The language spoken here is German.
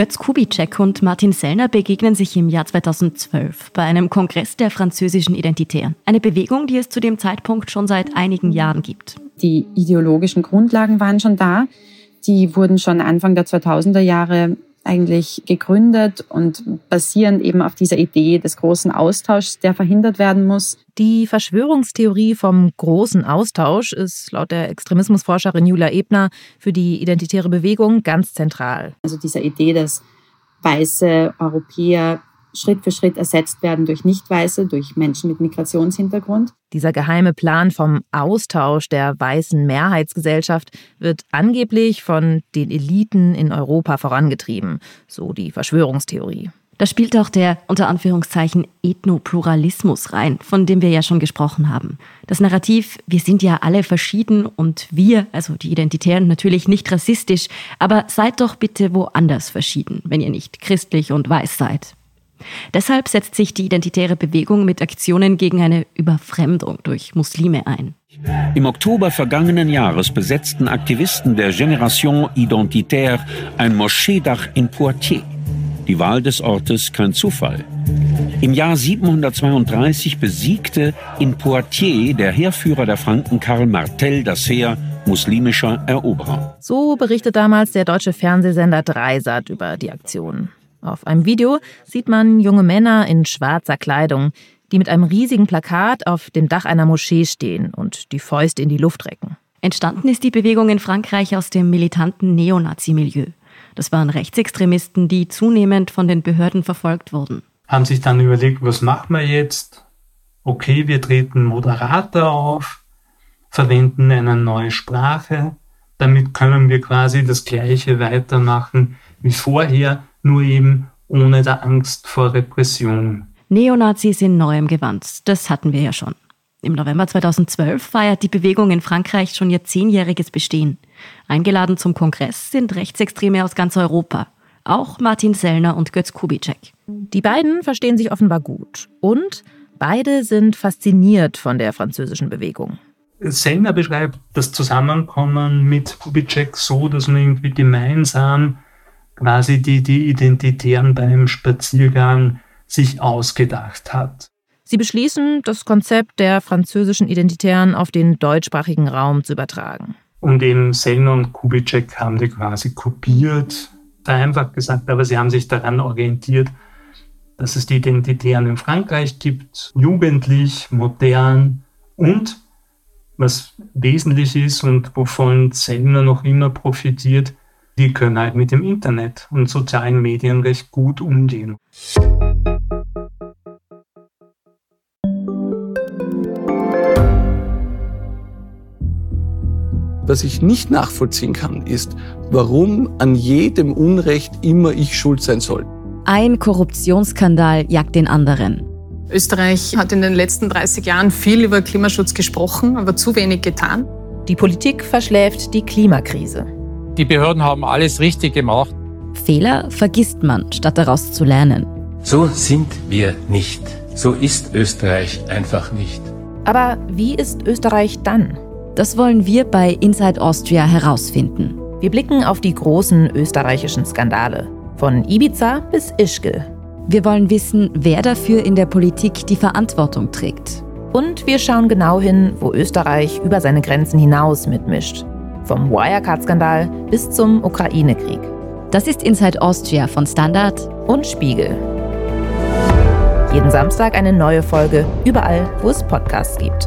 Götz Kubitschek und Martin Sellner begegnen sich im Jahr 2012 bei einem Kongress der französischen Identitären. Eine Bewegung, die es zu dem Zeitpunkt schon seit einigen Jahren gibt. Die ideologischen Grundlagen waren schon da. Die wurden schon Anfang der 2000er Jahre eigentlich gegründet und basieren eben auf dieser Idee des großen Austauschs, der verhindert werden muss. Die Verschwörungstheorie vom großen Austausch ist laut der Extremismusforscherin Julia Ebner für die identitäre Bewegung ganz zentral. Also dieser Idee, dass weiße Europäer Schritt für Schritt ersetzt werden durch Nicht-Weiße, durch Menschen mit Migrationshintergrund. Dieser geheime Plan vom Austausch der weißen Mehrheitsgesellschaft wird angeblich von den Eliten in Europa vorangetrieben, so die Verschwörungstheorie. Da spielt auch der unter Anführungszeichen Ethnopluralismus rein, von dem wir ja schon gesprochen haben. Das Narrativ, wir sind ja alle verschieden und wir, also die Identitären, natürlich nicht rassistisch, aber seid doch bitte woanders verschieden, wenn ihr nicht christlich und weiß seid. Deshalb setzt sich die identitäre Bewegung mit Aktionen gegen eine Überfremdung durch Muslime ein. Im Oktober vergangenen Jahres besetzten Aktivisten der Generation Identitaire ein Moscheedach in Poitiers. Die Wahl des Ortes kein Zufall. Im Jahr 732 besiegte in Poitiers der Heerführer der Franken Karl Martel das Heer muslimischer Eroberer. So berichtet damals der deutsche Fernsehsender Dreisat über die Aktion. Auf einem Video sieht man junge Männer in schwarzer Kleidung, die mit einem riesigen Plakat auf dem Dach einer Moschee stehen und die Fäuste in die Luft recken. Entstanden ist die Bewegung in Frankreich aus dem militanten Neonazi-Milieu. Das waren Rechtsextremisten, die zunehmend von den Behörden verfolgt wurden. Haben sich dann überlegt, was machen wir jetzt? Okay, wir treten moderater auf, verwenden eine neue Sprache. Damit können wir quasi das Gleiche weitermachen wie vorher, nur eben ohne der Angst vor Repression. Neonazis in neuem Gewand, das hatten wir ja schon. Im November 2012 feiert die Bewegung in Frankreich schon ihr zehnjähriges Bestehen. Eingeladen zum Kongress sind Rechtsextreme aus ganz Europa. Auch Martin Sellner und Götz Kubitschek. Die beiden verstehen sich offenbar gut. Und beide sind fasziniert von der französischen Bewegung. Sellner beschreibt das Zusammenkommen mit Kubitschek so, dass man irgendwie gemeinsam quasi die, die Identitären beim Spaziergang sich ausgedacht hat. Sie beschließen, das Konzept der französischen Identitären auf den deutschsprachigen Raum zu übertragen. Und eben Sellner und Kubitschek haben die quasi kopiert, vereinfacht gesagt, aber sie haben sich daran orientiert, dass es die Identitären in Frankreich gibt, jugendlich, modern und was wesentlich ist und wovon Sellner noch immer profitiert, die können halt mit dem Internet und sozialen Medien recht gut umgehen. Was ich nicht nachvollziehen kann, ist, warum an jedem Unrecht immer ich schuld sein soll. Ein Korruptionsskandal jagt den anderen. Österreich hat in den letzten 30 Jahren viel über Klimaschutz gesprochen, aber zu wenig getan. Die Politik verschläft die Klimakrise. Die Behörden haben alles richtig gemacht. Fehler vergisst man, statt daraus zu lernen. So sind wir nicht. So ist Österreich einfach nicht. Aber wie ist Österreich dann? Das wollen wir bei Inside Austria herausfinden. Wir blicken auf die großen österreichischen Skandale. Von Ibiza bis Ischgl. Wir wollen wissen, wer dafür in der Politik die Verantwortung trägt. Und wir schauen genau hin, wo Österreich über seine Grenzen hinaus mitmischt. Vom Wirecard-Skandal bis zum Ukraine-Krieg. Das ist Inside Austria von Standard und Spiegel. Jeden Samstag eine neue Folge, überall, wo es Podcasts gibt.